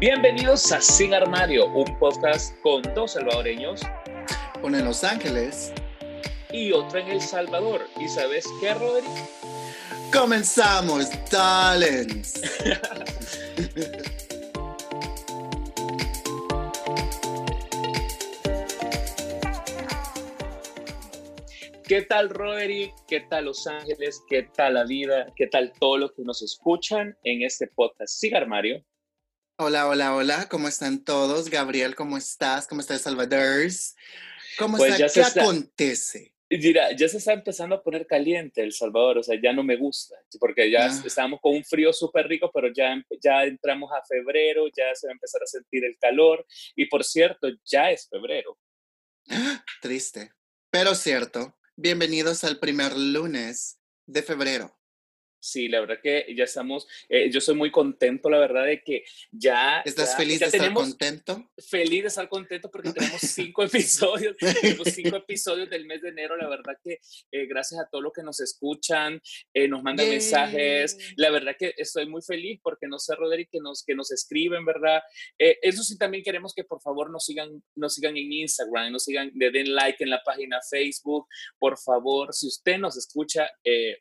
Bienvenidos a Sin Armario, un podcast con dos salvadoreños. Uno en Los Ángeles. Y otro en El Salvador. ¿Y sabes qué, Roderick? Comenzamos, talents. ¿Qué tal, Roderick? ¿Qué tal Los Ángeles? ¿Qué tal la vida? ¿Qué tal todos los que nos escuchan en este podcast Sin Armario? Hola, hola, hola, ¿cómo están todos? Gabriel, ¿cómo estás? ¿Cómo estás, Salvador? ¿Cómo pues está? ¿Qué acontece? Mira, ya se está empezando a poner caliente El Salvador, o sea, ya no me gusta, porque ya ah. estábamos con un frío súper rico, pero ya, ya entramos a febrero, ya se va a empezar a sentir el calor, y por cierto, ya es febrero. Triste, pero cierto. Bienvenidos al primer lunes de febrero. Sí, la verdad que ya estamos, eh, yo soy muy contento, la verdad, de que ya... ¿Estás feliz de estar contento? Feliz de estar contento porque tenemos cinco episodios, tenemos cinco episodios del mes de enero, la verdad que eh, gracias a todos los que nos escuchan, eh, nos mandan mensajes, la verdad que estoy muy feliz porque no sé, Roderick, que nos, que nos escriben, ¿verdad? eso sí, también queremos que por favor nos sigan, nos sigan en Instagram, nos sigan, le den like en la página Facebook, por favor, si usted nos escucha,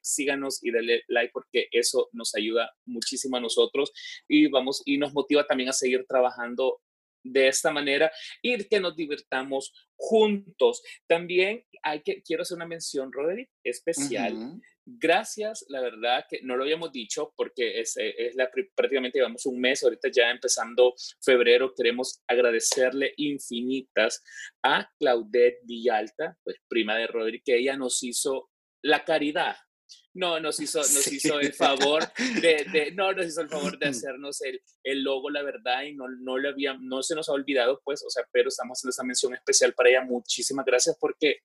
síganos y denle like porque eso nos ayuda muchísimo a nosotros y vamos y nos motiva también a seguir trabajando de esta manera y que nos divirtamos juntos. También hay que, quiero hacer una mención, Roderick, especial. Gracias, la verdad que no lo habíamos dicho porque es, es la, prácticamente llevamos un mes, ahorita ya empezando febrero, queremos agradecerle infinitas a Claudette Villalta, pues prima de Roderick, que ella nos hizo la caridad no, nos hizo, nos hizo el favor de, no, nos hizo el favor de hacernos el, el logo, la verdad, y no, no, le había, no se nos ha olvidado, pues, o sea, pero estamos haciendo esa mención especial para ella. Muchísimas gracias porque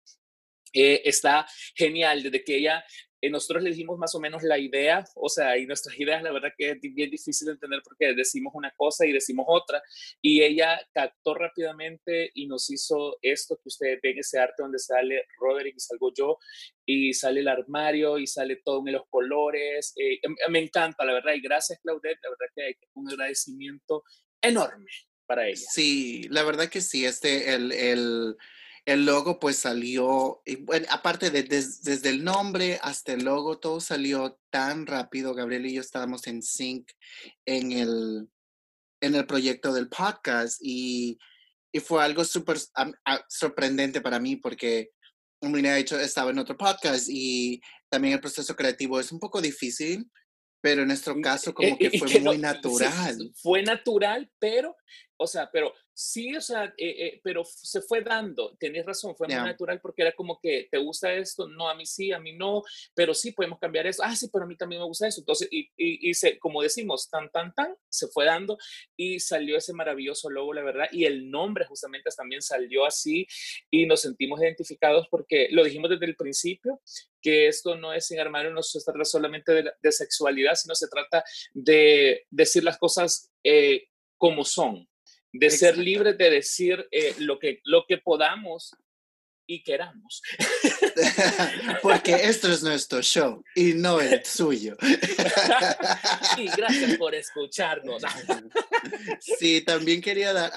eh, está genial desde que ella eh, nosotros le dijimos más o menos la idea, o sea, y nuestras ideas, la verdad que es bien difícil de entender porque decimos una cosa y decimos otra, y ella captó rápidamente y nos hizo esto que ustedes ven, ese arte donde sale Roderick y salgo yo, y sale el armario y sale todo en los colores, eh, em, me encanta, la verdad, y gracias Claudette, la verdad que hay un agradecimiento enorme para ella. Sí, la verdad que sí, este, el, el el logo pues salió, y bueno, aparte de desde el nombre hasta el logo, todo salió tan rápido. Gabriel y yo estábamos en sync en el, en el proyecto del podcast y, y fue algo súper sorprendente para mí porque ha hecho, estaba en otro podcast y también el proceso creativo es un poco difícil, pero en nuestro caso como que fue muy natural. Fue natural, pero, o sea, pero Sí, o sea, eh, eh, pero se fue dando, tienes razón, fue muy natural porque era como que, ¿te gusta esto? No, a mí sí, a mí no, pero sí, podemos cambiar eso. Ah, sí, pero a mí también me gusta eso. Entonces, y, y, se, como decimos, tan, tan, tan, se fue dando y salió ese maravilloso logo, la verdad, y el nombre justamente también salió así y nos sentimos identificados porque lo dijimos desde el principio, que esto no es sin armario, no se trata solamente de, de sexualidad, sino se trata de decir las cosas eh, como son de ser libres de decir eh, lo, que, lo que podamos y queramos. Porque esto es nuestro show y no el suyo. y gracias por escucharnos. sí, también quería dar,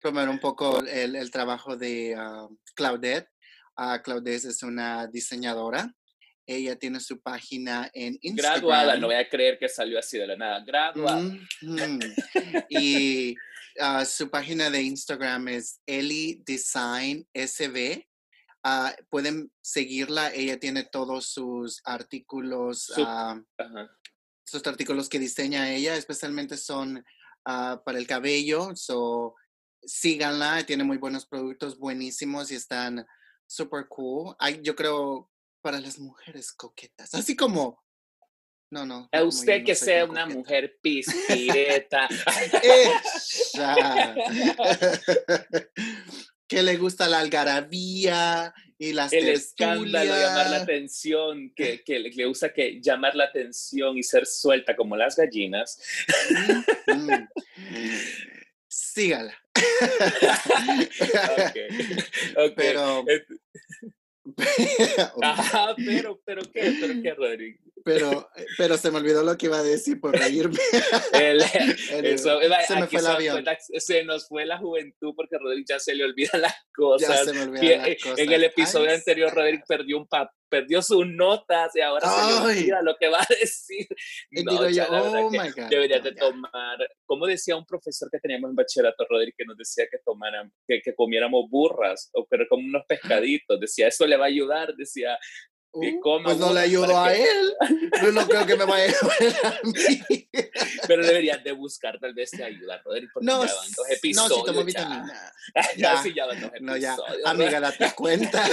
promover un poco el, el trabajo de Claudette. Uh, Claudette es una diseñadora. Ella tiene su página en Instagram. Graduada, no voy a creer que salió así de la nada. Graduada. Y Ah, su página de Instagram es Eli Design SB. Ah, pueden seguirla. Ella tiene todos sus artículos, uh, sus artículos que diseña ella, especialmente son para el cabello. So, síganla. Tiene muy buenos productos, buenísimos y están super cool. Yo creo para las mujeres coquetas, así como no, no. A usted que sea una mujer pispireta. que le gusta la algarabía y las El escándalo, llamar la atención, que, que le, gusta que llamar la atención y ser suelta como las gallinas. Sígala. okay. Pero... Ajá, pero, pero qué, pero qué, Rodrigo. Pero, pero se me olvidó lo que iba a decir por reírme. se me fue el avión. se nos fue la juventud porque Roderick ya se le olvidan las cosas. Ya se me olvidan las cosas. En el episodio anterior, Roderick perdió un papel perdió sus notas y ahora se le olvida lo que va a decir. No, yo, oh my God. Deberías de tomar, como decía un profesor que teníamos en bachillerato, Rodríguez, que nos decía que tomaran, que, que comiéramos burras o que como unos pescaditos, decía, eso le va a ayudar, decía, Uh, pues no le ayudo a él. Yo no creo que me vaya a ayudar a mí. Pero deberías de buscar tal vez te ayudar, Rodri, porque no, ya van dos episodios. No, si tomo vitamina. Ya, sí, ya van dos episodios. No, ya. Amiga, date cuenta.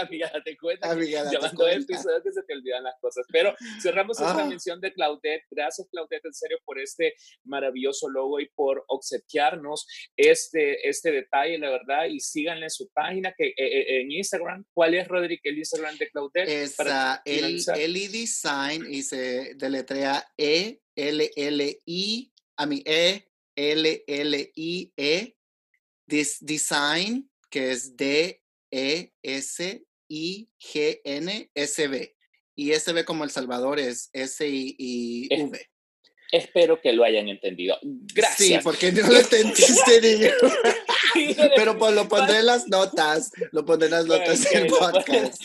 amiga, date cuenta. Amiga, date ya van dos episodios que se te olvidan las cosas. Pero cerramos esta ah. mención de Claudette. Gracias, Claudette, en serio, por este maravilloso logo y por obsequiarnos este, este detalle, la verdad. Y síganle en su página que, eh, eh, en Instagram. ¿Cuál es, Rodri, el Instagram de Claudette? Es Eli Design y se deletrea E L L I a mi E L L I E Design que es D E S I G N S B y S B como El Salvador es S I, V. Espero que lo hayan entendido. Gracias. Sí, porque no lo entendiste, niño. Pero pues lo pondré en las notas. Lo pondré en las notas del podcast.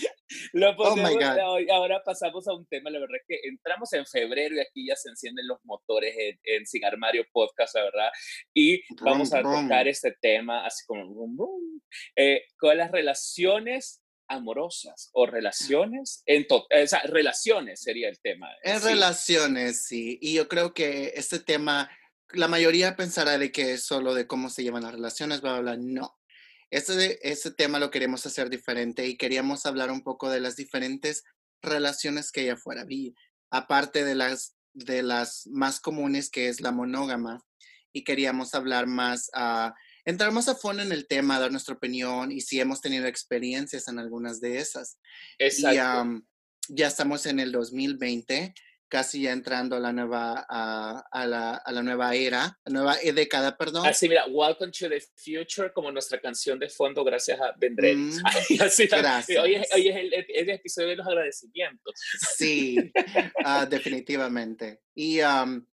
Lo oh my God. Ahora pasamos a un tema, la verdad que entramos en febrero y aquí ya se encienden los motores en, en Sin Armario Podcast, la verdad. Y vamos a tocar este tema así como eh, con las relaciones amorosas o relaciones, en o sea, relaciones sería el tema. En relaciones, sí. Y yo creo que este tema, la mayoría pensará de que es solo de cómo se llevan las relaciones, bla, bla, bla. No. Este, este tema lo queremos hacer diferente y queríamos hablar un poco de las diferentes relaciones que hay afuera. Aparte de las, de las más comunes, que es la monógama, y queríamos hablar más a entrar más a fondo en el tema, dar nuestra opinión y si hemos tenido experiencias en algunas de esas. Exacto. Y ya estamos en el 2020, casi ya entrando a la nueva, a, la, a la, nueva era, la nueva década, perdón. Así, mira, Welcome to the Future, como nuestra canción de fondo, gracias a Vendré. Mm, gracias. Hoy, es, el, el, episodio de los agradecimientos. Sí, ah, definitivamente. Y um,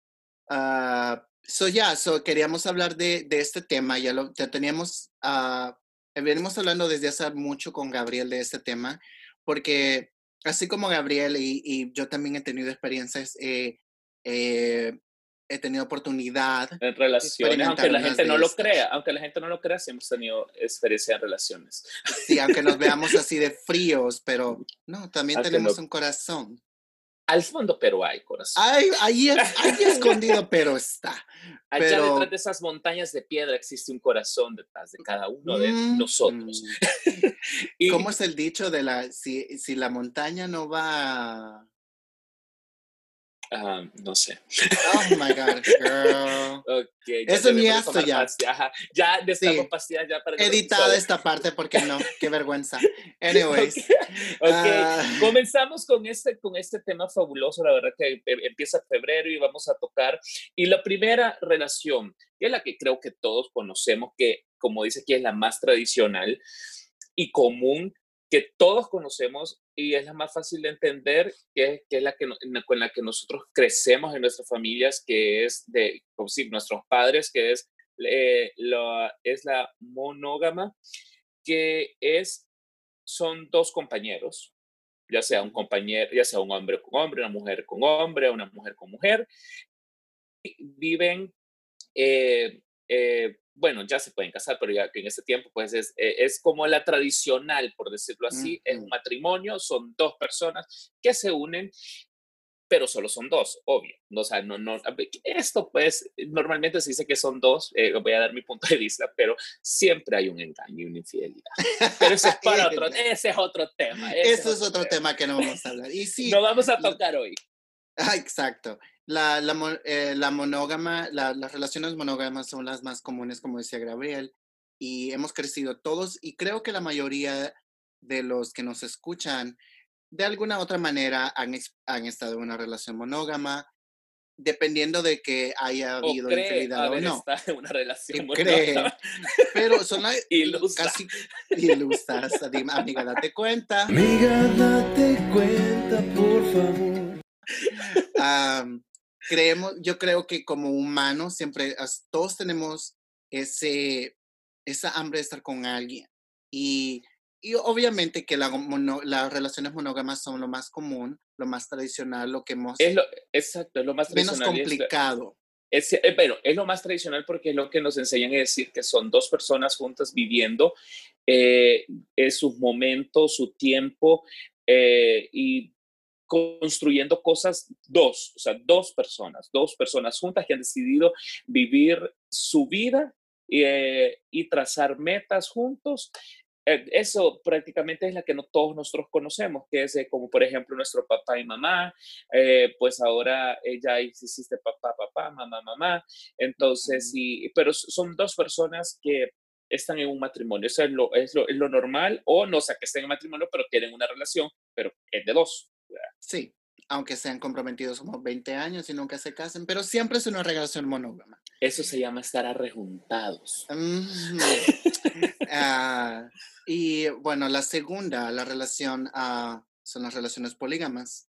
So, ya, so queríamos hablar de, de, este tema, ya lo ya teníamos, uh, venimos hablando desde hace mucho con Gabriel de este tema, porque así como Gabriel y, y yo también he tenido experiencias, eh, eh, he tenido oportunidad. En relaciones, aunque la gente no lo crea, aunque la gente no lo crea, sí hemos tenido experiencia en relaciones. Sí, aunque nos veamos así de fríos, pero no, también tenemos un corazón. Al fondo, pero hay corazón. Ay, ahí, ahí escondido, pero está. Allá detrás de esas montañas de piedra existe un corazón detrás de cada uno de mm, nosotros. y... ¿Cómo es el dicho de la, si, si la montaña no va No sé. Oh my God, girl. Okay, Eso ni esto ya. Ya necesitamos sí. pastillas ya para. Editada esta parte porque no, qué vergüenza. Anyways. Okay. Uh... Comenzamos con este, con este tema fabuloso, la verdad que empieza febrero y vamos a tocar. Y la primera relación, que es la que creo que todos conocemos, que como dice aquí es la más tradicional y común, que todos conocemos y es la más fácil de entender, que, que es la que, con la que nosotros crecemos en nuestras familias, que es de, como si nuestros padres, que es, eh, lo, es la monógama, que es, son dos compañeros, ya sea un compañero, ya sea un hombre con hombre, una mujer con hombre, una mujer con mujer, viven eh, eh, bueno, ya se pueden casar, pero ya que en ese tiempo, pues es, eh, es como la tradicional, por decirlo así, es un matrimonio, son dos personas que se unen, pero solo son dos, obvio. O sea, no, no, esto pues normalmente se dice que son dos, eh, voy a dar mi punto de vista, pero siempre hay un engaño y una infidelidad. Pero ese es, para otro, ese es otro tema. Eso es otro, tema. que no vamos a hablar. Y sí, no vamos a tocar hoy. Ah, exacto. La, la, eh, la monógama, las relaciones monógamas son las más comunes, como decía Gabriel, y hemos crecido todos, y creo que la mayoría de los que nos escuchan, de alguna otra manera, han, han estado en una relación monógama, dependiendo de que haya habido infidelidad o no. en una relación monógama. pero son casi ilusas. Amiga, date cuenta. Amiga, date cuenta, por favor creemos, yo creo que como humanos siempre, todos tenemos ese, esa hambre de estar con alguien. Y, y obviamente que la, las relaciones monógamas son lo más común, lo más tradicional, lo que hemos... Es lo, exacto, es lo más Menos complicado. Es, eh, pero es lo más tradicional porque es lo que nos enseñan a decir que son dos personas juntas viviendo eh, sus momentos, su tiempo eh, y construyendo cosas dos, o sea, dos personas, dos personas juntas que han decidido vivir su vida eh, y trazar metas juntos. Eh, eso prácticamente es la que no todos nosotros conocemos, que es como por ejemplo nuestro papá y mamá, eh, pues ahora ya existe papá, papá, mamá, mamá. Entonces, sí, pero son dos personas que están en un matrimonio. Eso es lo, es lo, es lo normal, o no sé, que estén en matrimonio, pero tienen una relación, pero es de dos. Sí, aunque sean comprometidos como 20 años y nunca se casen, pero siempre es una relación monógama. Eso se llama estar arrejuntados. Ah, y bueno, la segunda, la relación, uh, son las relaciones polígamas.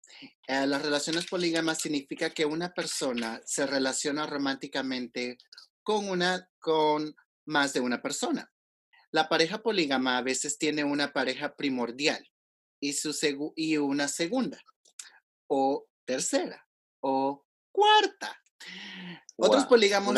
Eh, las relaciones polígamas significa que una persona se relaciona románticamente con, una, con más de una persona. La pareja polígama a veces tiene una pareja primordial y, su y una segunda o tercera o cuarta. Otros polígamos.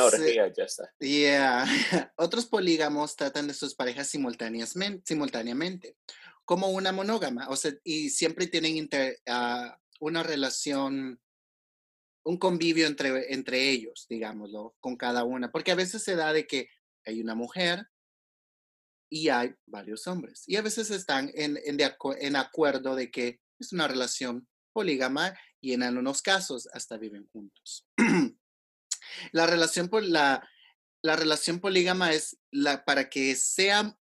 Otros polígamos tratan de sus parejas simultáneamente, como una monógama, o sea, y siempre tienen ah, una relación, un convivio entre, entre ellos, digámoslo, con cada una, porque a veces se da de que hay una mujer y hay varios hombres, y a veces están en, en, en acuerdo de que es una relación polígama y en algunos casos hasta viven juntos. la, relación, la, la relación polígama es la, para que sea,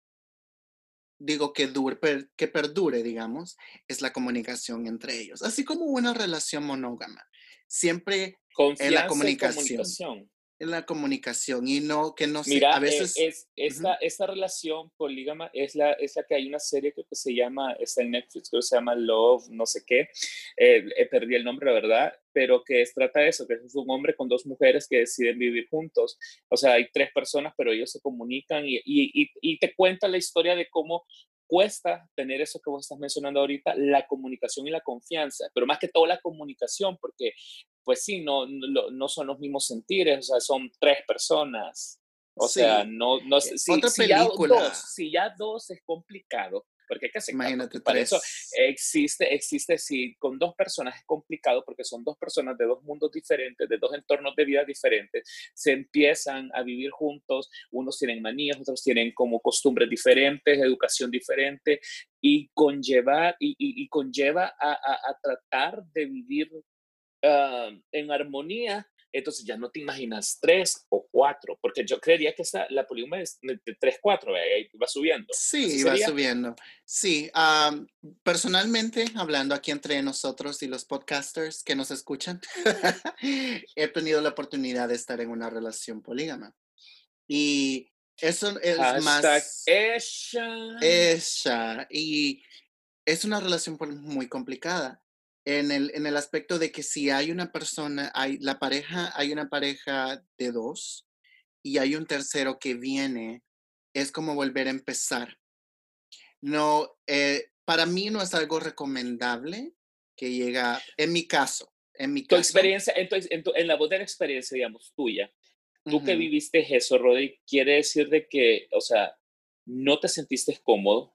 digo, que, dure, que perdure, digamos, es la comunicación entre ellos, así como una relación monógama. Siempre es la comunicación en la comunicación y no que no Mira, a eh, veces es, esta, esta, relación polígama es la, es la que hay una serie que se llama, está en Netflix, que se llama Love, no sé qué, eh, eh, perdí el nombre, la verdad, pero que es, trata de eso, que es un hombre con dos mujeres que deciden vivir juntos. O sea, hay tres personas, pero ellos se comunican y, y, y te cuenta la historia de cómo cuesta tener eso que vos estás mencionando ahorita, la comunicación y la confianza, pero más que todo la comunicación, porque pues sí, no, no, no son los mismos sentires, o sea, son tres personas. O sea, no, no eh, si, si, ya dos, si ya dos es complicado, porque hay que Imagínate Para eso existe, existe, si con dos personas es complicado, porque son dos personas de dos mundos diferentes, de dos entornos de vida diferentes, se empiezan a vivir juntos, unos tienen manías, otros tienen como costumbres diferentes, educación diferente, y conlleva, y, y, conlleva a, a, a, tratar de vivir Ah, en armonía, entonces ya no te imaginas tres o cuatro, porque yo creería que esa, la polígama es de tres, cuatro, ahí va subiendo. Sí, va subiendo. Sí, personalmente, hablando aquí entre nosotros y los podcasters que nos escuchan, he tenido la oportunidad de estar en una relación polígama. Y eso es más... Ella. Ella. Y es una relación muy complicada en el, en el aspecto de que si hay una persona, hay la pareja, hay una pareja de dos y hay un tercero que viene, es como volver a empezar. No, eh, para mí no es algo recomendable que llega, en mi caso, en mi tu experiencia, en, en, la voz de la experiencia, digamos, tuya, tú que viviste eso, Rodri, quiere decir de que, o sea, no te sentiste cómodo,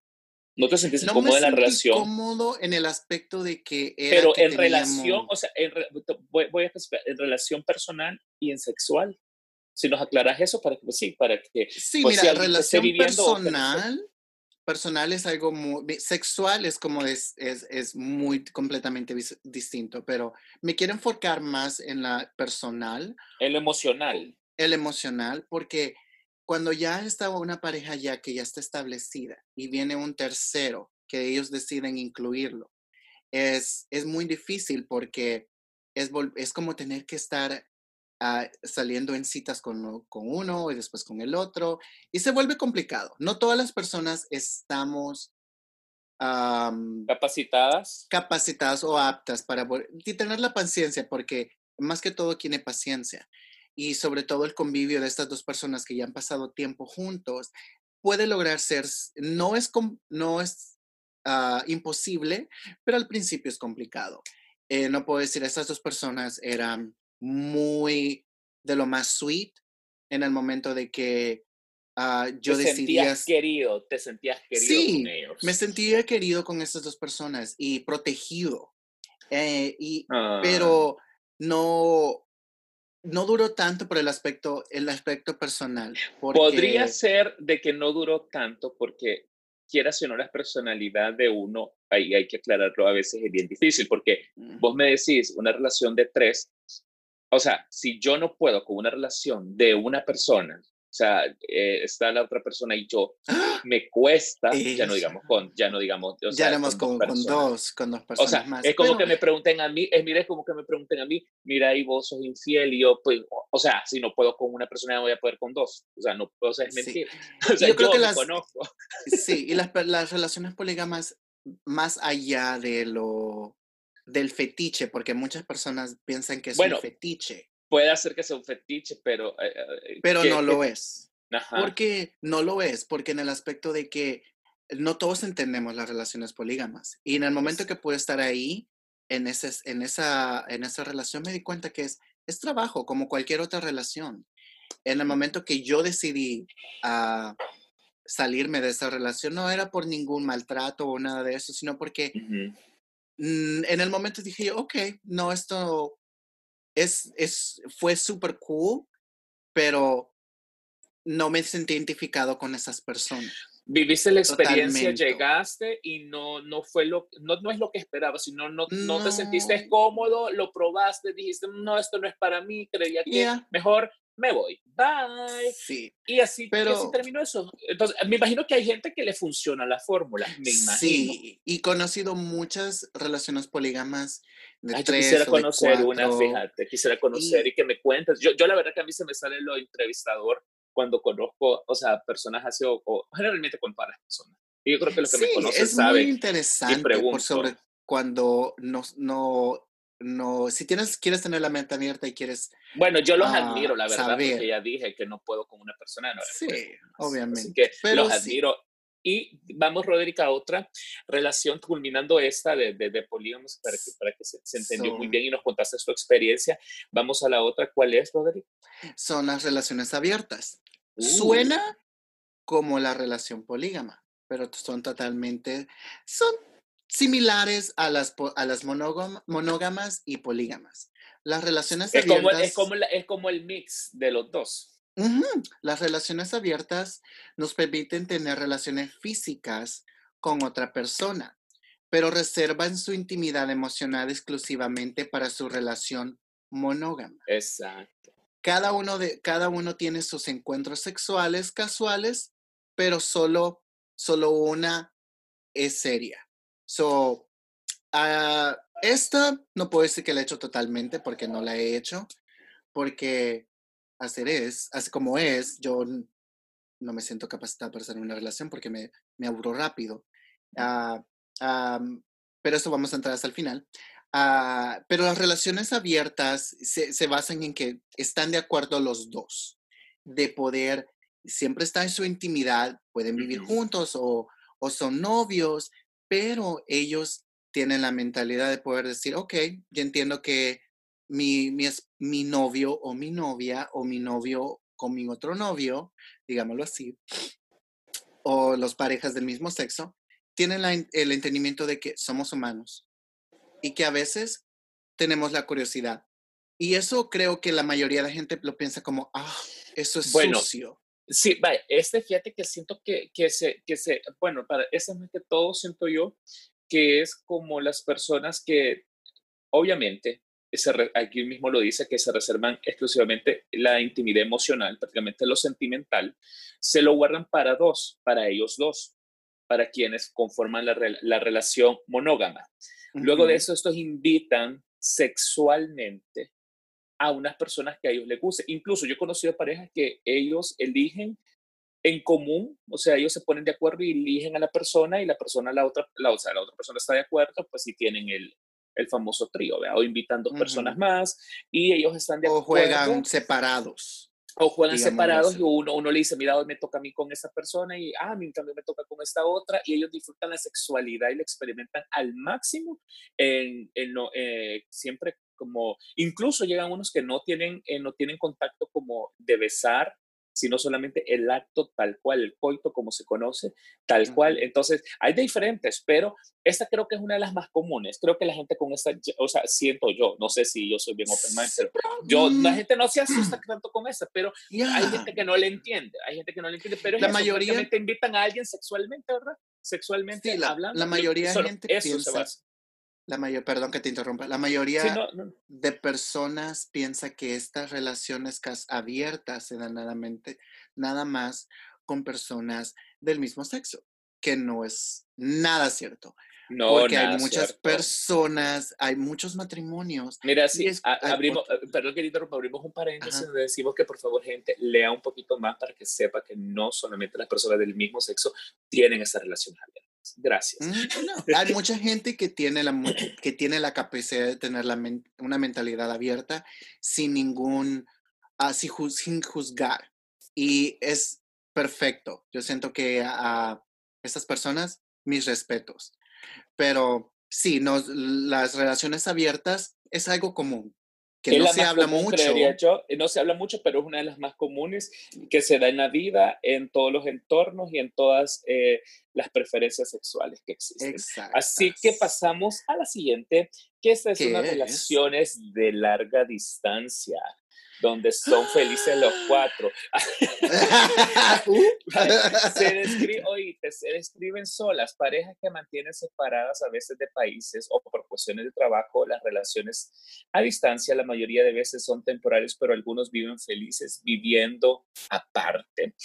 ¿No te sentiste cómodo en la relación? cómodo en el aspecto de que era Pero en relación, o sea, en, voy, a especificar, en relación personal y en sexual. Si nos aclaras eso, para que, pues sí, para que... Sí, pues, mira, relación personal, personal es algo muy, sexual es como es, es, es muy completamente distinto, pero me quiero enfocar más en la personal. En lo emocional. El emocional, porque cuando ya está una pareja ya que ya está establecida y viene un tercero que ellos deciden incluirlo, es, es muy difícil porque es, es como tener que estar ah, saliendo en citas con, con uno y después con el otro y se vuelve complicado. No todas las personas estamos capacitadas. Capacitadas o aptas para y tener la paciencia, porque más que todo tiene paciencia. Y sobre todo el convivio de estas dos personas que ya han pasado tiempo juntos puede lograr ser, no es, no es ah, imposible, pero al principio es complicado. Eh, no puedo decir, estas dos personas eran muy de lo más sweet en el momento de que uh, yo te sentías querido, te sentías querido sí, Me sentía querido con estas dos personas y protegido. Eh, y, ah. Pero no, no duró tanto por el aspecto, el aspecto personal. Podría ser de que no duró tanto porque quieras o no la personalidad de uno, ahí hay que aclararlo, a veces es bien difícil porque vos me decís una relación de tres, o sea, si yo no puedo con una relación de una persona o sea, eh, está la otra persona y yo, ¡Ah! me cuesta, ya no digamos con, ya no digamos, o ya con, con, dos, con dos personas o sea, más. Es como que me pregunten a mí, es, mira, es como que me pregunten a mí, mira, y vos sos infiel, y yo, pues, o sea, si no puedo con una persona, no voy a poder con dos. O sea, no, o sea, es mentir. O sea, yo, creo que las, conozco. Sí, y las, las relaciones polígamas, más allá de lo del fetiche, porque muchas personas piensan que es un fetiche puede hacer que sea un fetiche, pero... Eh, eh, pero no lo es. Porque no lo es, porque en el aspecto de que no todos entendemos las relaciones polígamas. Y en el momento que puedo estar ahí, en, ese, en, esa, en esa relación, me di cuenta que es, es trabajo, como cualquier otra relación. En el momento que yo decidí uh, salirme de esa relación, no era por ningún maltrato o nada de eso, sino porque mm, en el momento dije, ok, no, esto es, es, fue súper cool, pero no me sentí identificado con esas personas. Viviste la experiencia, llegaste y no, no fue lo, no, no es lo que esperabas, sino no, no, te sentiste cómodo, lo probaste, dijiste, no, esto no es para mí, creía que mejor me voy. Bye. Sí. Y así, pero, así terminó eso. Entonces, me imagino que hay gente que le funciona la fórmula, me imagino. Sí, y conocido muchas relaciones polígamas de Ay, tres quisiera conocer una, fíjate, quisiera conocer y, que me cuentes. Yo, yo la verdad que a mí se me sale lo entrevistador cuando conozco, o sea, personas así, o, generalmente con las personas. Y yo creo que lo que me conoce es muy interesante por sobre cuando no, no no, si tienes, quieres tener la mente abierta y quieres... Bueno, yo los ah, admiro, la verdad, porque ya dije que no puedo con una persona. No, sí, obviamente. Así que Pero los admiro. Y vamos, Roderick, a otra relación, culminando esta de, de, de polígamos, para que, para que se, entendió muy bien y nos contaste tu experiencia. Vamos a la otra. ¿Cuál es, Roderick? Son las relaciones abiertas. Uh. Suena como la relación polígama, pero son totalmente, son similares a las, a las monógamas y polígamas. Las relaciones es abiertas... Como, es, como es como el mix de los dos. Las relaciones abiertas nos permiten tener relaciones físicas con otra persona, pero reservan su intimidad emocional exclusivamente para su relación monógama. Exacto. Cada uno, de, cada uno tiene sus encuentros sexuales casuales, pero solo, solo una es seria. So, uh, esta no puedo decir que la he hecho totalmente porque no la he hecho, porque hacer es, así como es, yo no me siento capacitada para hacer una relación porque me, me aburro rápido. Uh, pero eso vamos a entrar hasta el final. Uh, pero las relaciones abiertas se, se, basan en que están de acuerdo los dos, de poder, siempre estar en su intimidad, pueden vivir juntos o, o son novios, pero ellos tienen la mentalidad de poder decir, ok, yo entiendo que mi, mi, mi novio o mi novia o mi novio con mi otro novio, digámoslo así, o las parejas del mismo sexo, tienen el entendimiento de que somos humanos y que a veces tenemos la curiosidad. Y eso creo que la mayoría de la gente lo piensa como, ah, eso es bueno, sucio. Sí, vaya, este fíjate que siento que, que, se, que se, bueno, para eso más que todo siento yo que es como las personas que, obviamente, aquí mismo lo dice, que se reservan exclusivamente la intimidad emocional, prácticamente lo sentimental, se lo guardan para dos, para ellos dos, para quienes conforman la, la relación monógama. Luego de eso, estos invitan sexualmente a unas personas que a ellos les guste. Incluso yo he conocido parejas que ellos eligen en común, o sea, ellos se ponen de acuerdo y eligen a la persona y la persona, la otra, la, o sea, la otra persona está de acuerdo, pues si tienen el, el famoso trío, ¿verdad? O invitan dos personas más y ellos están de acuerdo. O juegan separados. O juegan separados y uno, uno le dice, mira, hoy me toca a mí con esa persona y, ah, a mí también me toca con esta otra y ellos disfrutan la sexualidad y la experimentan al máximo en, en eh, siempre como, incluso llegan unos que no tienen, eh, no tienen contacto como de besar sino solamente el acto tal cual, el coito como se conoce, tal cual. Entonces, hay diferentes, pero esta creo que es una de las más comunes. Creo que la gente con esta, o sea, siento yo, no sé si yo soy bien open mind, pero yo, la gente no se asusta tanto con esta, pero hay gente que no le entiende, hay gente que no le entiende, pero la mayoría te invitan a alguien sexualmente, ¿verdad? Sexualmente la, hablando. La mayoría de gente piensa, la mayor, perdón que te interrumpa, la mayoría de personas piensa que estas relaciones abiertas se dan nada más con personas del mismo sexo, que no es nada cierto. No, porque hay muchas personas, hay muchos matrimonios. Mira, sí, abrimos, eh, perdón que interrumpa, abrimos un paréntesis donde decimos que por favor gente lea un poquito más para que sepa que no solamente las personas del mismo sexo tienen esa relación Gracias. Mm, hay mucha gente que tiene la, que tiene la capacidad de tener la una mentalidad abierta sin ningún, así sin juzgar. Y es perfecto. Yo siento que a, estas personas, mis respetos. Pero sí, no, las relaciones abiertas es algo común que no se habla mucho. Yo, no se habla mucho, pero es una de las más comunes que se da en la vida, en todos los entornos y en todas eh, las preferencias sexuales que existen. Así que pasamos a la siguiente, que esta es una relaciones de larga distancia donde son felices los cuatro. se, describe, se describen solas, parejas que mantienen separadas a veces de países o por cuestiones de trabajo. Las relaciones a distancia la mayoría de veces son temporales, pero algunos viven felices viviendo aparte.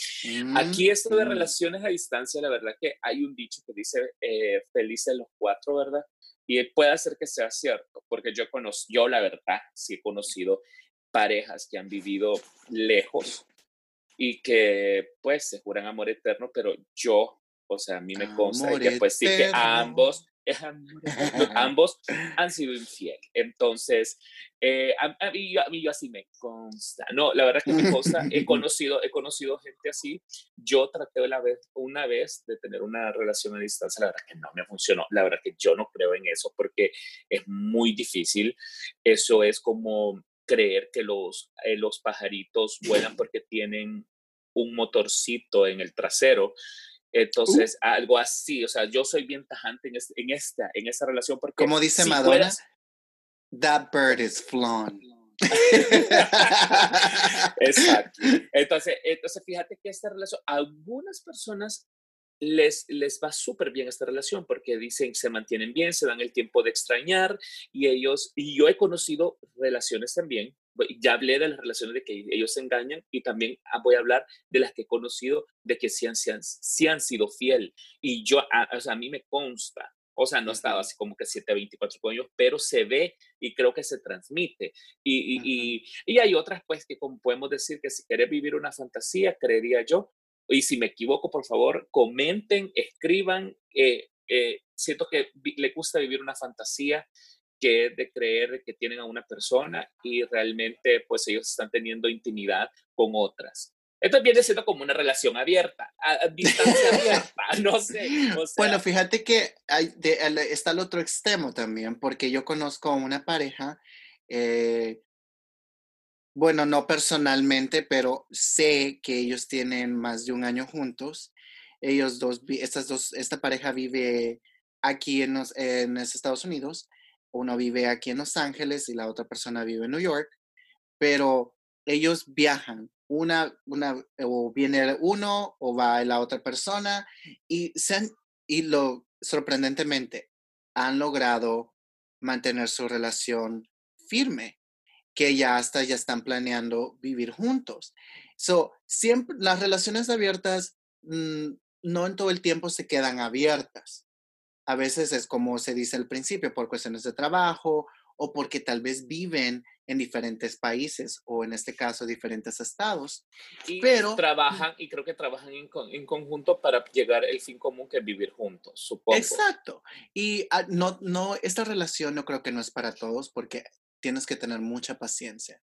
Aquí esto de mm. relaciones a distancia, la verdad que hay un dicho que dice eh, felices los cuatro, ¿verdad? Y puede ser que sea cierto, porque yo conozco, yo la verdad sí he conocido parejas que han vivido lejos y que pues se juran amor eterno, pero yo, o sea, a mí me consta que pues sí que ambos, ambos han sido infiel. Entonces, eh, a, mí, yo así me consta. No, la verdad que me consta, he conocido, he conocido gente así. Yo traté la vez, una vez de tener una relación a distancia, la verdad que no me funcionó. La verdad que yo no creo en eso porque es muy difícil. Eso es como creer que los, eh, los pajaritos vuelan porque tienen un motorcito en el trasero. Uh. Entonces, algo así, o sea, yo soy bien tajante en, en esta, en esa relación porque... Como dice Madonna, that bird is flown. Exacto. Entonces, entonces, fíjate que esta relación, algunas personas les, les va súper bien esta relación porque dicen se mantienen bien, se dan el tiempo de extrañar y ellos, y yo he conocido relaciones también, ya hablé de las relaciones de que ellos se engañan y también ah, voy a hablar de las que he conocido de que sí han, han, sido fiel y yo, a, o sea, a mí me consta. O sea, no estaba así como que 7, 24 años, pero se ve y creo que se transmite. Y, y, y, hay otras, pues, que como podemos decir que si quieres vivir una fantasía, creería yo, y si me equivoco, por favor, comenten, escriban. Eh, eh, siento que le gusta vivir una fantasía que es de creer que tienen a una persona y realmente pues ellos están teniendo intimidad con otras. Esto viene siendo como una relación abierta, a, distancia abierta, no sé. bueno, fíjate que hay está el otro extremo también, porque yo conozco a una pareja eh, bueno, no personalmente, pero sé que ellos tienen más de un año juntos. Ellos dos, estas dos, esta pareja vive aquí en los, en los Estados Unidos. Uno vive aquí en Los Ángeles y la otra persona vive en New York. Pero ellos viajan. Una, una, o viene uno o va la otra persona y, se y lo sorprendentemente han logrado mantener su relación firme que ya hasta ya están planeando vivir juntos. So, siempre las relaciones abiertas mm, no en todo el tiempo se quedan abiertas. A veces es como se dice al principio, por cuestiones de trabajo o porque tal vez viven en diferentes países o en este caso diferentes estados. Y Pero- trabajan, y creo que trabajan en, en conjunto para llegar al fin común que es vivir juntos, supongo. Exacto. Y ah, no, no, esta relación no creo que no es para todos porque tienes que tener mucha paciencia.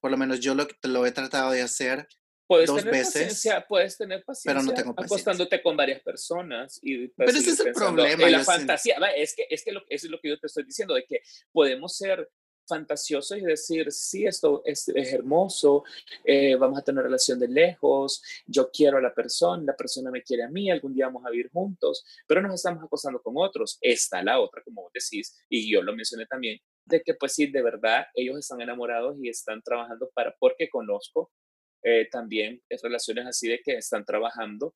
Por lo menos yo lo, lo he tratado de hacer Puedes dos tener veces, paciencia, puedes tener paciencia pero no tengo paciencia. acostándote con varias personas y Pero pues, ese es el problema, la fantasía, es que, es que lo, eso es lo que yo te estoy diciendo, de que podemos ser fantasiosos y decir, sí, esto es, es hermoso, eh, vamos a tener relación de lejos, yo quiero a la persona, la persona me quiere a mí, algún día vamos a vivir juntos, pero nos estamos acostando con otros. Está la otra, como vos decís, y yo lo mencioné también, de que pues sí, de verdad, ellos están enamorados y están trabajando para, porque conozco eh, también es relaciones así de que están trabajando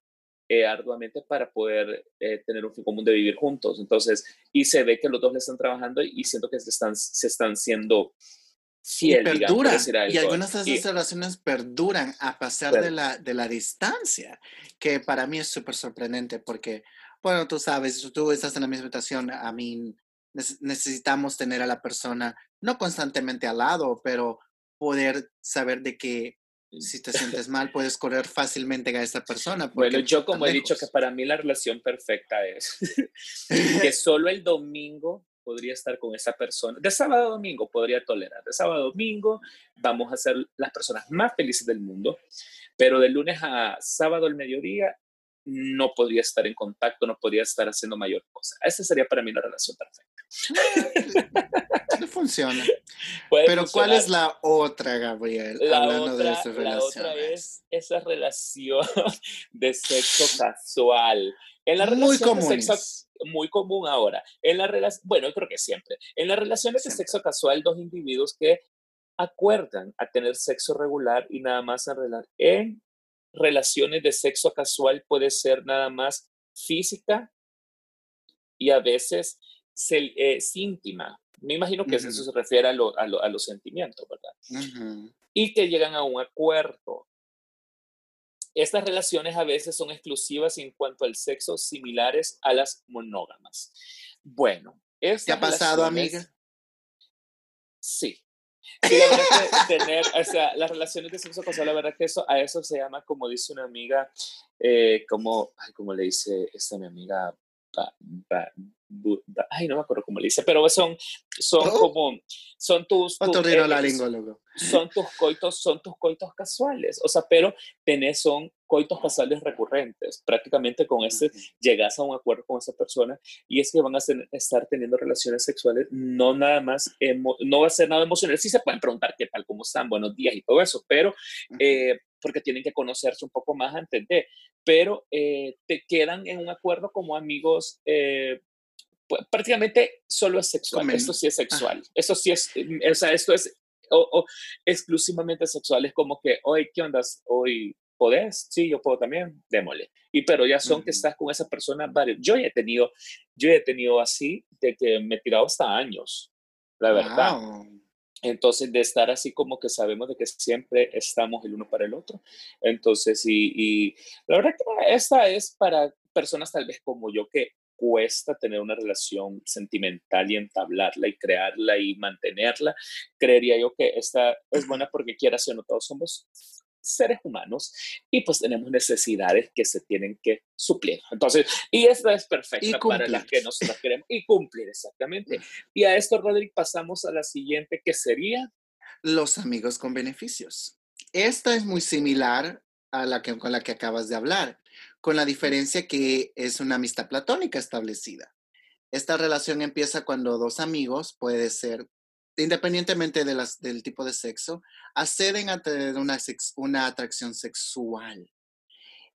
eh, arduamente para poder eh, tener un fin común de vivir juntos. Entonces, y se ve que los dos le están trabajando y siento que se están, se están siendo y fiel, digamos, por perduran. decir Y algunas de Y- esas relaciones perduran a pesar Per- de la, de la distancia, que para mí es súper sorprendente porque, bueno, tú sabes, tú estás en la misma situación, a mí nece- necesitamos tener a la persona, no constantemente al lado, pero poder saber de que si te sientes mal, puedes correr fácilmente a esa persona. Bueno, yo como he dicho que lejos. para mí la relación perfecta es que solo el domingo podría estar con esa persona. De sábado a domingo podría tolerar. De sábado a domingo vamos a ser las personas más felices del mundo, pero de lunes a sábado al mediodía no podría estar en contacto, no podría estar haciendo mayor cosa. Esa sería para mí la relación perfecta. No funciona. Puede Pero ¿cuál es la otra, Gabriel? La hablando de otra, esas la otra relaciones. es esa relación de sexo casual. En la Muy de comunes. muy común ahora. En la bueno, yo creo que siempre. En las relaciones de sexo casual, dos individuos que acuerdan a tener sexo regular y nada más en, rela- en relaciones de sexo casual puede ser nada más física y a veces se, es íntima. Me imagino que eso Ujú. se refiere a, lo- a lo- a los sentimientos, ¿verdad? Ujú. y que llegan a un acuerdo. Estas relaciones a veces son exclusivas en cuanto al sexo, similares a las monógamas. Bueno, ¿Te ha pasado, amiga? Sí. Sí, la verdad que tener, o sea, las relaciones de sexo casual, la verdad que eso, a eso se llama, como dice una amiga, eh, como, ay, como le dice esta mi amiga, ba- ba- ay, no me acuerdo cómo le dice, pero son, son Oh. como, son tus, tus- eh, Otorrinolaringólogo. son tus coitos, son tus coitos casuales, o sea, pero tenés, son coitos casuales recurrentes. Prácticamente con este llegas a un acuerdo con esa persona y es que van a estar teniendo relaciones sexuales, no nada más, emo- no va a ser nada emocional. Sí se pueden preguntar qué tal, cómo están, buenos días y todo eso, pero Ujú. eh, porque tienen que conocerse un poco más antes de, pero eh, te quedan en un acuerdo como amigos. eh, prácticamente solo es sexual, esto sí es sexual, esto sí es, mm, o sea, esto es o, o exclusivamente sexual, es como que, oye, ¿qué onda? Hoy podés, sí, yo puedo también, démosle. Y pero ya son que Ujú. estás con esa persona varios. Yo ya he tenido, yo ya he tenido así de que me he tirado hasta años, la verdad. Wow. Entonces, de estar así como que sabemos de que siempre estamos el uno para el otro. Entonces, y, y la verdad que esta es para personas tal vez como yo que cuesta tener una relación sentimental y entablarla y crearla y mantenerla. Creería yo que esta es buena porque quieras o no, todos somos seres humanos y pues tenemos necesidades que se tienen que suplir. Entonces, y esta es perfecta para las que nosotros queremos y cumplir exactamente. Y a esto, Rodrigo, pasamos a la siguiente, que sería, Los amigos con beneficios. Esta es muy similar a la que, con la que acabas de hablar, con la diferencia que es una amistad platónica establecida. Esta relación empieza cuando dos amigos, puede ser, independientemente de las, del tipo de sexo, acceden a tener una, sex- una atracción sexual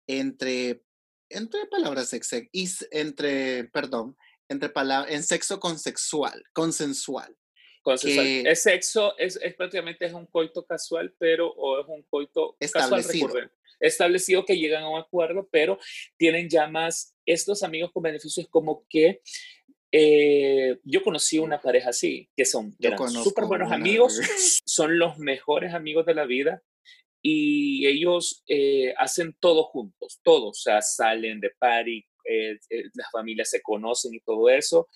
entre, entre palabras sexe- y s- entre, perdón, entre palabras, en sexo consexual, consensual. consensual. Que- es sexo, es, es prácticamente es un coito casual, pero o es un coito Establecido. Establecido que llegan a un acuerdo, pero tienen ya más, estos amigos con beneficios como que eh, yo conocí una pareja así, que son súper buenos amigos, son los mejores amigos de la vida y ellos eh, hacen todo juntos, todo, o sea, salen de party, eh, eh, las familias se conocen y todo eso,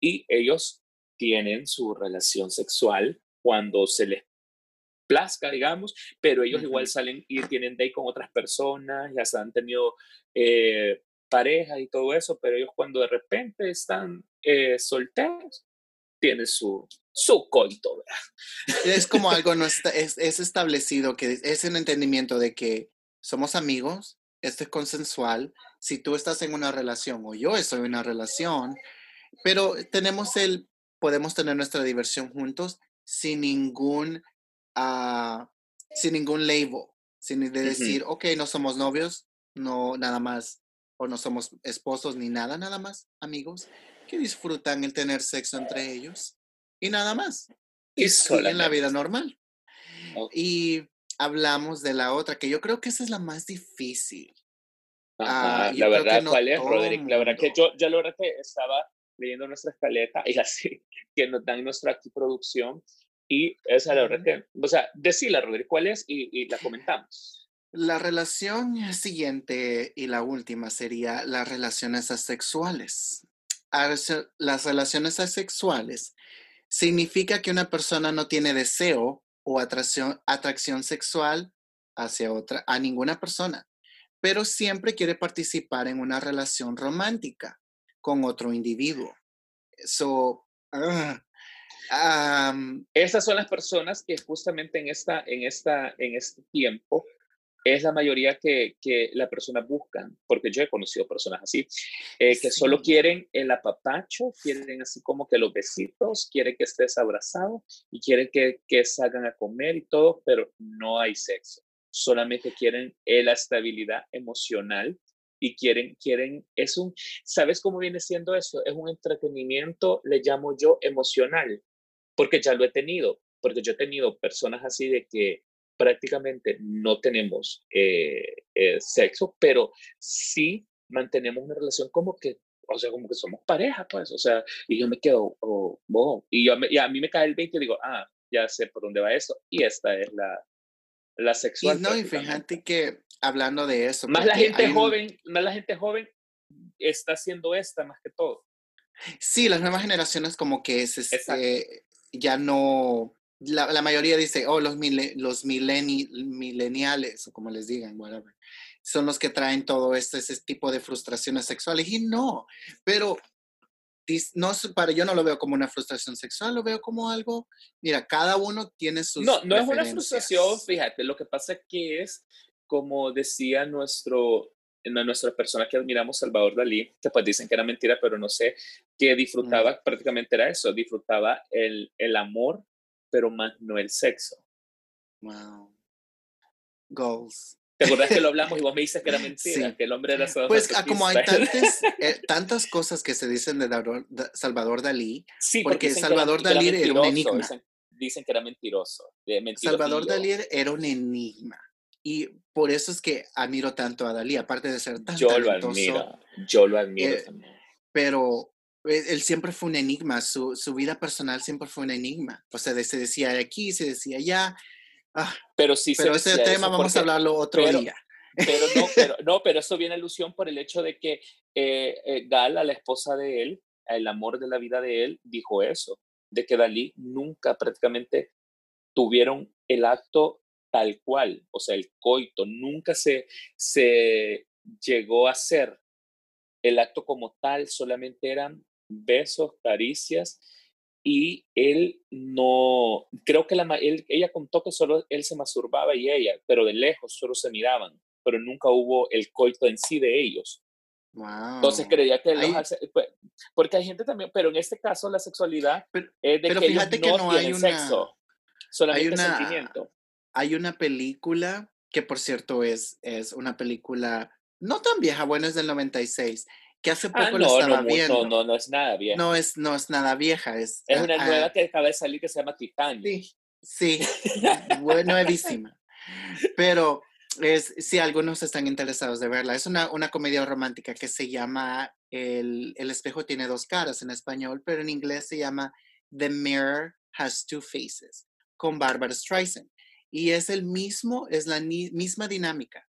y ellos tienen su relación sexual cuando se les plazca, digamos, pero ellos igual salen y tienen date con otras personas, ya se han tenido eh, pareja y todo eso, pero ellos cuando de repente están eh, solteros, tienen su, su coito, ¿verdad? Es como algo, no está, es, es establecido, que es un entendimiento de que somos amigos, esto es consensual, si tú estás en una relación o yo estoy en una relación, pero tenemos el, podemos tener nuestra diversión juntos sin ningún, uh, sin ningún label, sin de decir, ok, no somos novios, no nada más o no somos esposos ni nada, nada más amigos que disfrutan el tener sexo entre ellos y nada más. Y, en la vida normal. Y hablamos de la otra, que yo creo que esa es la más difícil. Ah, la verdad, ¿cuál es, Roderick? La verdad que yo, ya la verdad que estaba leyendo nuestra escaleta y así, que nos dan nuestra aquí producción. Y esa, la verdad que, o sea, decila, Roderick, ¿cuál es? Y, y la comentamos. La relación siguiente y la última sería las relaciones asexuales. Las relaciones asexuales significa que una persona no tiene deseo o atracción, atracción sexual hacia otra, a ninguna persona, pero siempre quiere participar en una relación romántica con otro individuo. So, ah, Esas son las personas que justamente en, esta, en, esta, en este tiempo es la mayoría que, que la persona buscan, porque yo he conocido personas así, eh, que solo quieren el apapacho, quieren así como que los besitos, quieren que estés abrazado y quieren que, que salgan a comer y todo, pero no hay sexo. Solamente quieren eh, la estabilidad emocional y quieren, quieren, es un, ¿sabes cómo viene siendo eso? Es un entretenimiento, le llamo yo emocional, porque ya lo he tenido, porque yo he tenido personas así de que prácticamente no tenemos eh, eh, sexo, pero sí mantenemos una relación como que, o sea, como que somos pareja, pues, o sea, y yo me quedo, oh, oh y, yo y a mí me cae el 20 y digo, ah, ya sé por dónde va eso, y esta es la, la sexual. Y no, y fíjate que hablando de eso. Más la gente joven, más la gente joven está haciendo esta más que todo. Sí, las nuevas generaciones como que es, este, ya no, la, la, mayoría dice, oh, los, los mileniales, o como les digan, whatever, son los que traen todo este, ese tipo de frustraciones sexuales. Y no, pero no, para yo no lo veo como una frustración sexual, lo veo como algo, mira, cada uno tiene sus... No, no es una frustración, fíjate, lo que pasa que es, como decía nuestro, nuestra persona que admiramos, Salvador Dalí, que pues dicen que era mentira, pero no sé, que disfrutaba, prácticamente era eso, disfrutaba el, el amor pero más no el sexo. Wow. Goals. ¿Te acordás que lo hablamos y vos me dices que era mentira, que el hombre era solo Pues ah, como hay tantas, eh, tantas cosas que se dicen de Salvador Dalí, sí, porque, Salvador Dalí era, un enigma. Dicen, que era mentiroso. Salvador Dalí era un enigma. Y por eso es que admiro tanto a Dalí, aparte de ser tan yo Lo admiro, yo lo admiro eh, también. Pero eh, él siempre fue un enigma, su, su, vida personal siempre fue un enigma. O sea, se decía aquí, se decía allá. Ah, pero sí, pero ese tema vamos a hablarlo otro día. Pero no, pero, no, pero eso viene alusión por el hecho de que eh, eh, Gala, la esposa de él, el amor de la vida de él, dijo eso, de que Dalí nunca prácticamente tuvieron el acto tal cual, o sea, el coito, nunca se, se llegó a hacer el acto como tal, solamente eran besos, caricias, y él no, creo que la, él, ella contó que solo él se masturbaba y ella, pero de lejos solo se miraban, pero nunca hubo el coito en sí de ellos. Entonces creía que porque hay gente también, pero en este caso la sexualidad es de que, fíjate que no, hay una, sexo, solamente hay una, sentimiento. Hay una película que por cierto es, es una película no tan vieja, bueno, es del 96, que hace ah, poco estaba no, viendo. No, no, no es nada vieja. No es, no es nada vieja. Es, es una nueva que acaba de salir que se llama Titanic. Sí, sí nuevísima. Pero es, si algunos están interesados de verla, es una, una comedia romántica que se llama el, el espejo tiene dos caras en español, pero en inglés se llama The Mirror Has Two Faces, con Barbara Streisand. Y es el mismo, es la misma dinámica.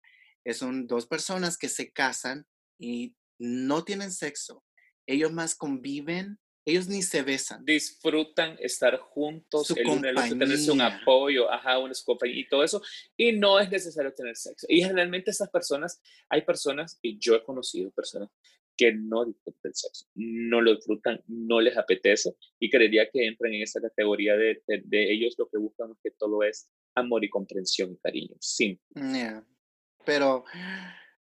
Es son dos personas que se casan y no tienen sexo, ellos más conviven ellos ni se besan. Disfrutan estar juntos, el uno el otro, tenerse un apoyo, ajá, una compañía y todo eso, y no es necesario tener sexo. Y generalmente esas personas, hay personas, y yo he conocido personas que no disfrutan el sexo, no lo disfrutan, no les apetece, y creería que entran en esa categoría de, de, ellos lo que buscan que todo es amor y comprensión y cariño, sí. Pero,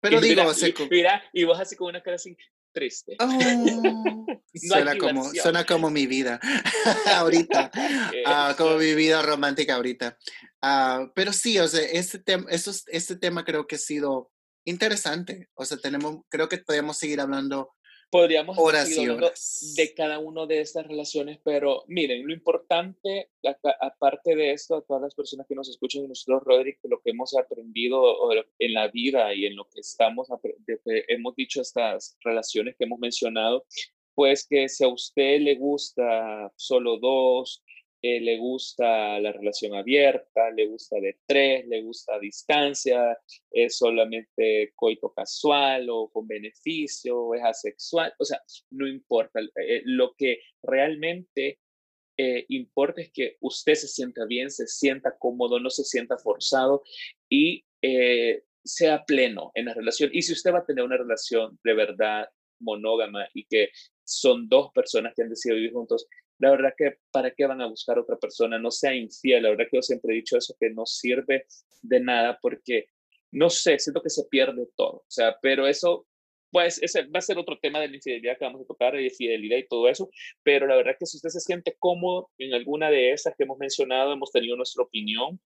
pero digo, mira, y vos así con una cara así, triste. Oh, suena, como, suena como mi vida ahorita, ah, como mi vida romántica ahorita. Uh, pero sí, o sea, este, tema este tema creo que ha sido interesante. O sea, tenemos, creo que podemos seguir hablando Podríamos seguir hablando de cada una de estas relaciones, pero miren, lo importante, aparte de esto, a todas las personas que nos escuchan nosotros, Roderick, lo que hemos aprendido en la vida y en lo que estamos, hemos dicho estas relaciones que hemos mencionado, pues que si a usted le gusta solo dos, eh, le gusta la relación abierta, le gusta de tres, le gusta a distancia, es solamente coito casual o con beneficio, es asexual, o sea, no importa. Eh, lo que realmente eh, importa es que usted se sienta bien, se sienta cómodo, no se sienta forzado y sea pleno en la relación. Y si usted va a tener una relación de verdad monógama y que son dos personas que han decidido vivir juntos, la verdad que para qué van a buscar otra persona, no sea infiel, la verdad que yo siempre he dicho eso, que no sirve de nada porque, no sé, siento que se pierde todo, o sea, pero eso, pues, ese va a ser otro tema de la infidelidad que vamos a tocar, de fidelidad y todo eso, pero la verdad que si usted se siente cómodo en alguna de esas que hemos mencionado, hemos tenido nuestra opinión,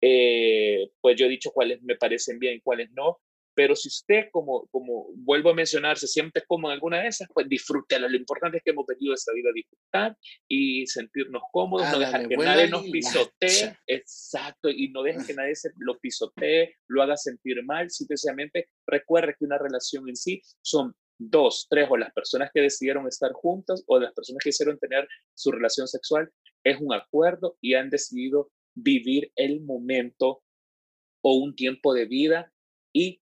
eh, pues yo he dicho cuáles me parecen bien cuáles no, pero si usted, como, como vuelvo a mencionar, se siente como en alguna de esas, pues disfrútela. Lo importante es que hemos venido a esta vida a disfrutar y sentirnos cómodos, no dejar que nadie nos pisotee, exacto, y no dejen que nadie se lo pisotee, lo haga sentir mal. Simplemente recuerde que una relación en sí son dos, tres o las personas que decidieron estar juntas o las personas que hicieron tener su relación sexual, es un acuerdo y han decidido vivir el momento o un tiempo de vida y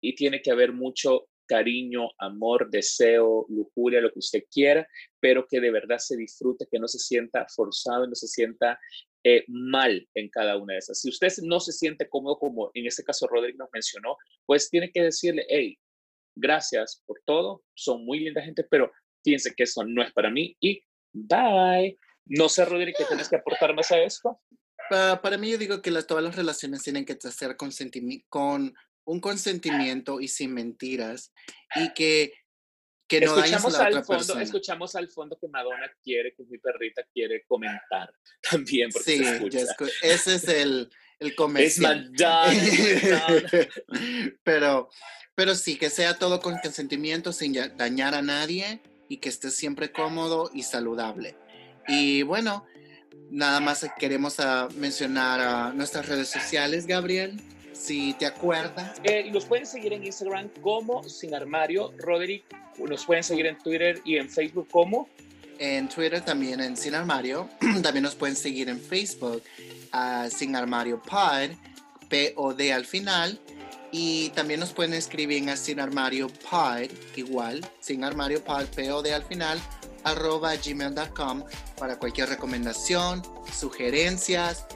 y tiene que haber mucho cariño, amor, deseo, lujuria, lo que usted quiera, pero que de verdad se disfrute, que no se sienta forzado, no se sienta eh, mal en cada una de esas. Si usted no se siente cómodo, como en este caso Rodrigo nos mencionó, pues tiene que decirle, hey, gracias por todo, son muy linda gente, pero piense que eso no es para mí y bye. No sé, Rodrigo, ¿qué tienes que aportar más a esto? Para, mí yo digo que las, todas las relaciones tienen que ser con, con un consentimiento y sin mentiras y que, que no escuchamos a la al fondo, Escuchamos al fondo que Madonna quiere, que mi perrita quiere comentar también. Porque sí, ese es el, el comercial. pero, pero sí, que sea todo con consentimiento, sin dañar a nadie y que esté siempre cómodo y saludable. Y bueno, nada más queremos ah, mencionar a nuestras redes sociales, Gabriel si te acuerdas. Eh, los pueden seguir en Instagram como Sin Armario. Roderick, nos pueden seguir en Twitter y en Facebook como. En Twitter también en Sin Armario. también nos pueden seguir en Facebook Sin Armario Pod, P-O-D al final. Y también nos pueden escribir en Sin Armario Pod, igual, Sin Armario Pod, P-O-D al final, arroba gmail.com para cualquier recomendación, sugerencias,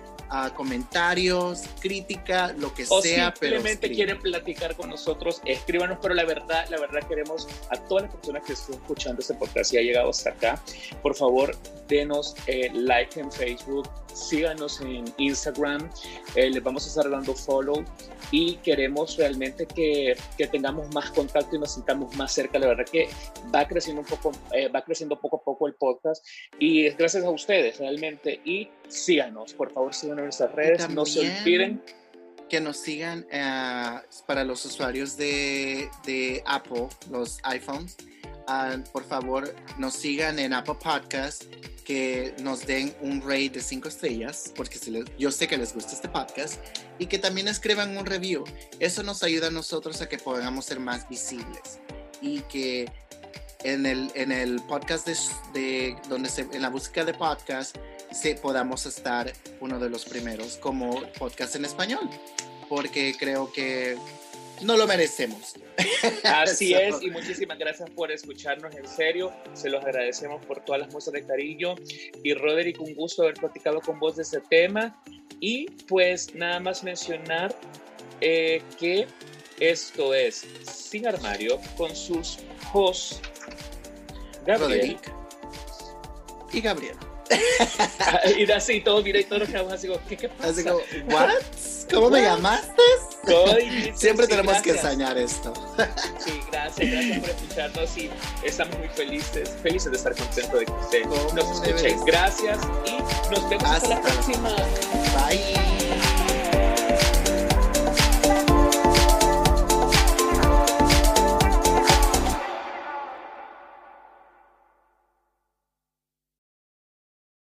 comentarios, crítica, lo que o sea. Simplemente quieren platicar con nosotros, escríbanos, pero la verdad, la verdad queremos a todas las personas que estén escuchando este podcast y ha llegado hasta acá, por favor, denos eh, like en Facebook, síganos en Instagram, eh, les vamos a estar dando follow y queremos realmente que, que, tengamos más contacto y nos sintamos más cerca. La verdad que va creciendo un poco, eh, va creciendo poco a poco el podcast y es gracias a ustedes realmente y síganos, por favor síganos en nuestras redes, no se olviden que nos sigan eh, para los usuarios de, de Apple, los iPhones. Ah, por favor, nos sigan en Apple Podcast que nos den un rate de 5 estrellas, porque yo sé que les gusta este podcast, y que también escriban un review. Eso nos ayuda a nosotros a que podamos ser más visibles y que en el, en el podcast de, donde se, en la búsqueda de podcast se, podamos estar uno de los primeros como podcast en español, porque creo que no lo merecemos. Así es, y muchísimas gracias por escucharnos, en serio, se los agradecemos por todas las muestras de cariño. Y Roderick, un gusto haber platicado con vos de este tema. Y pues nada más mencionar eh, que esto es Sin Armario con sus hosts Gabriel y Gabriel. y así todo, mira, y todos nos quedamos así como, ¿qué, qué pasa? Así como, ¿what? ¿Cómo me llamaste? Siempre tenemos que ensañar esto. sí, gracias, gracias por escucharnos y estamos muy felices, felices de estar contentos de que usted nos escuche. Gracias y nos vemos hasta la próxima. Bye.